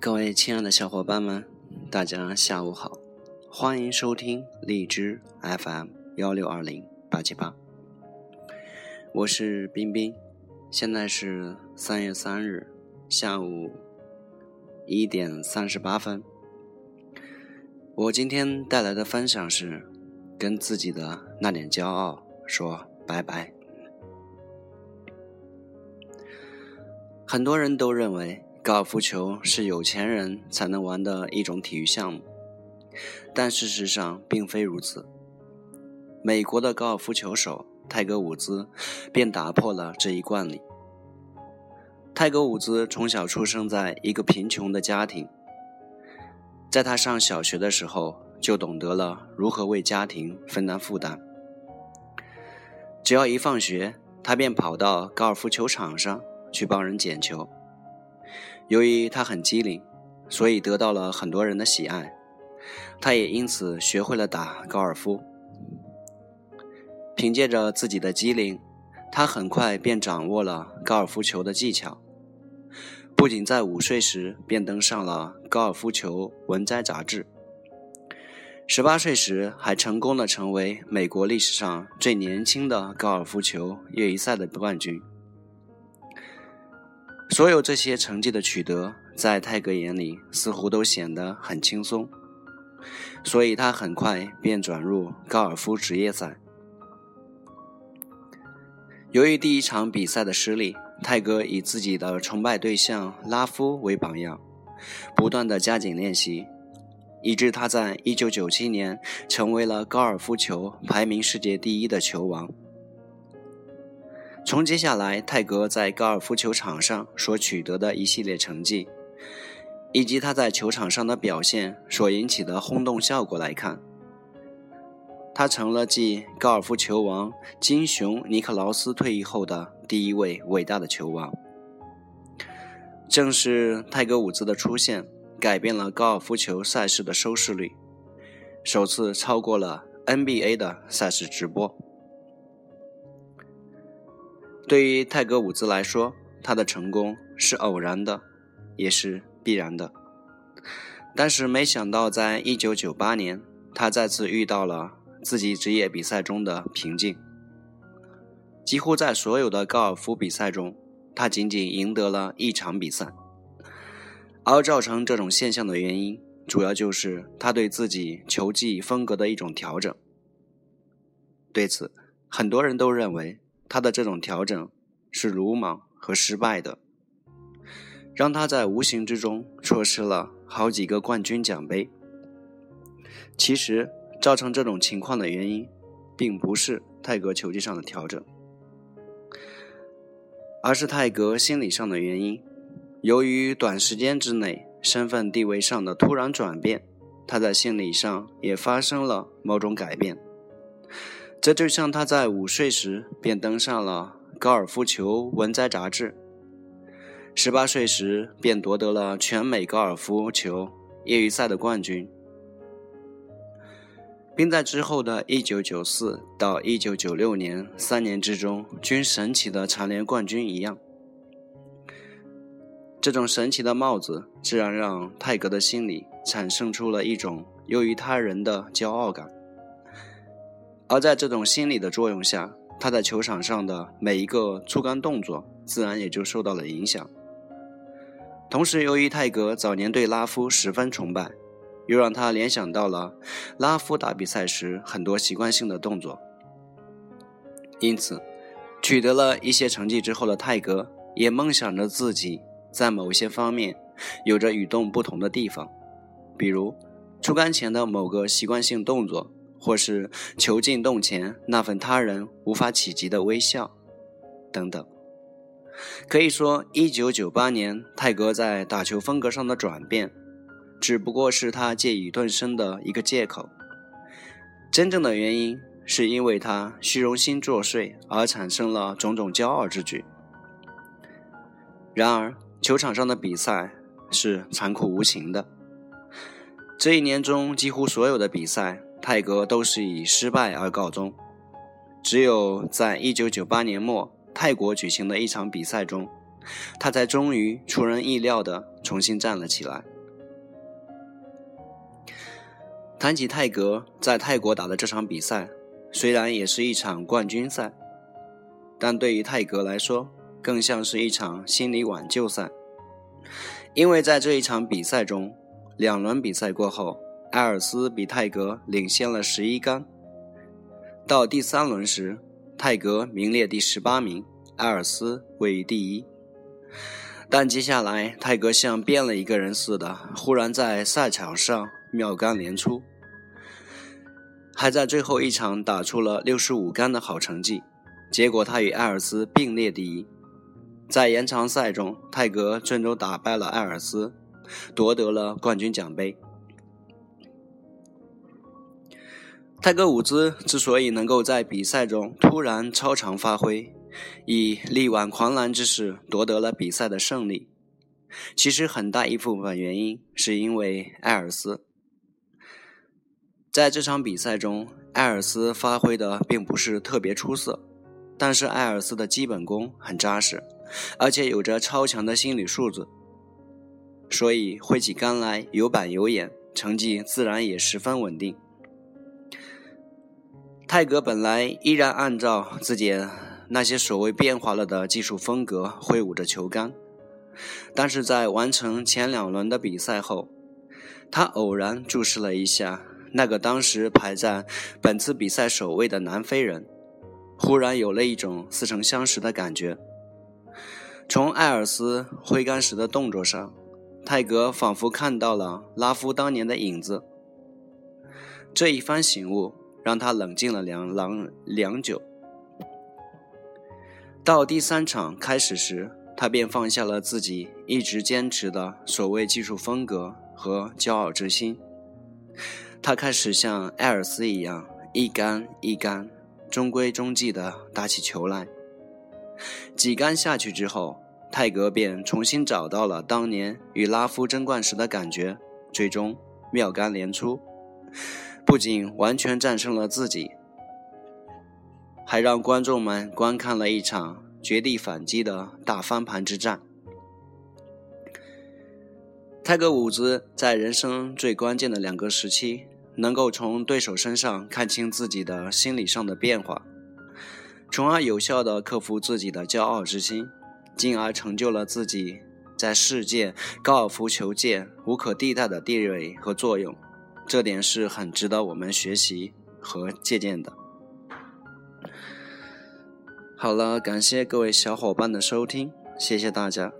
各位亲爱的小伙伴们，大家下午好，欢迎收听荔枝 FM 幺六二零八七八，我是冰冰，现在是三月三日下午一点三十八分。我今天带来的分享是跟自己的那点骄傲说拜拜。很多人都认为。高尔夫球是有钱人才能玩的一种体育项目，但事实上并非如此。美国的高尔夫球手泰格·伍兹便打破了这一惯例。泰格·伍兹从小出生在一个贫穷的家庭，在他上小学的时候就懂得了如何为家庭分担负担。只要一放学，他便跑到高尔夫球场上去帮人捡球。由于他很机灵，所以得到了很多人的喜爱。他也因此学会了打高尔夫。凭借着自己的机灵，他很快便掌握了高尔夫球的技巧。不仅在午睡时便登上了《高尔夫球文摘》杂志，十八岁时还成功的成为美国历史上最年轻的高尔夫球业余赛的冠军。所有这些成绩的取得，在泰格眼里似乎都显得很轻松，所以他很快便转入高尔夫职业赛。由于第一场比赛的失利，泰格以自己的崇拜对象拉夫为榜样，不断的加紧练习，以致他在1997年成为了高尔夫球排名世界第一的球王。从接下来泰格在高尔夫球场上所取得的一系列成绩，以及他在球场上的表现所引起的轰动效果来看，他成了继高尔夫球王金熊尼克劳斯退役后的第一位伟大的球王。正是泰格伍兹的出现，改变了高尔夫球赛事的收视率，首次超过了 NBA 的赛事直播。对于泰格伍兹来说，他的成功是偶然的，也是必然的。但是没想到，在1998年，他再次遇到了自己职业比赛中的瓶颈。几乎在所有的高尔夫比赛中，他仅仅赢得了一场比赛。而造成这种现象的原因，主要就是他对自己球技风格的一种调整。对此，很多人都认为。他的这种调整是鲁莽和失败的，让他在无形之中错失了好几个冠军奖杯。其实，造成这种情况的原因，并不是泰格球技上的调整，而是泰格心理上的原因。由于短时间之内身份地位上的突然转变，他在心理上也发生了某种改变。这就像他在午睡时便登上了《高尔夫球文摘》杂志，十八岁时便夺得了全美高尔夫球业余赛的冠军，并在之后的1994到1996年三年之中均神奇的蝉联冠军一样。这种神奇的帽子自然让泰格的心里产生出了一种优于他人的骄傲感。而在这种心理的作用下，他在球场上的每一个出杆动作自然也就受到了影响。同时，由于泰格早年对拉夫十分崇拜，又让他联想到了拉夫打比赛时很多习惯性的动作。因此，取得了一些成绩之后的泰格也梦想着自己在某些方面有着与众不同的地方，比如出杆前的某个习惯性动作。或是囚禁洞前那份他人无法企及的微笑，等等。可以说，一九九八年泰格在打球风格上的转变，只不过是他借以顿生的一个借口。真正的原因，是因为他虚荣心作祟而产生了种种骄傲之举。然而，球场上的比赛是残酷无情的。这一年中，几乎所有的比赛。泰格都是以失败而告终，只有在1998年末泰国举行的一场比赛中，他才终于出人意料地重新站了起来。谈起泰格在泰国打的这场比赛，虽然也是一场冠军赛，但对于泰格来说，更像是一场心理挽救赛。因为在这一场比赛中，两轮比赛过后，埃尔斯比泰格领先了十一杆。到第三轮时，泰格名列第十八名，埃尔斯位于第一。但接下来，泰格像变了一个人似的，忽然在赛场上妙杆连出，还在最后一场打出了六十五杆的好成绩。结果他与埃尔斯并列第一。在延长赛中，泰格最终打败了埃尔斯，夺得了冠军奖杯。泰格伍兹之所以能够在比赛中突然超常发挥，以力挽狂澜之势夺得了比赛的胜利，其实很大一部分原因是因为艾尔斯。在这场比赛中，艾尔斯发挥的并不是特别出色，但是艾尔斯的基本功很扎实。而且有着超强的心理素质，所以挥起杆来有板有眼，成绩自然也十分稳定。泰格本来依然按照自己那些所谓变化了的技术风格挥舞着球杆，但是在完成前两轮的比赛后，他偶然注视了一下那个当时排在本次比赛首位的南非人，忽然有了一种似曾相识的感觉。从艾尔斯挥杆时的动作上，泰格仿佛看到了拉夫当年的影子。这一番醒悟让他冷静了良良良久。到第三场开始时，他便放下了自己一直坚持的所谓技术风格和骄傲之心。他开始像艾尔斯一样，一杆一杆，中规中矩地打起球来。几杆下去之后，泰格便重新找到了当年与拉夫争冠时的感觉，最终妙杆连出，不仅完全战胜了自己，还让观众们观看了一场绝地反击的大翻盘之战。泰格伍兹在人生最关键的两个时期，能够从对手身上看清自己的心理上的变化。从而有效地克服自己的骄傲之心，进而成就了自己在世界高尔夫球界无可替代的地位和作用。这点是很值得我们学习和借鉴的。好了，感谢各位小伙伴的收听，谢谢大家。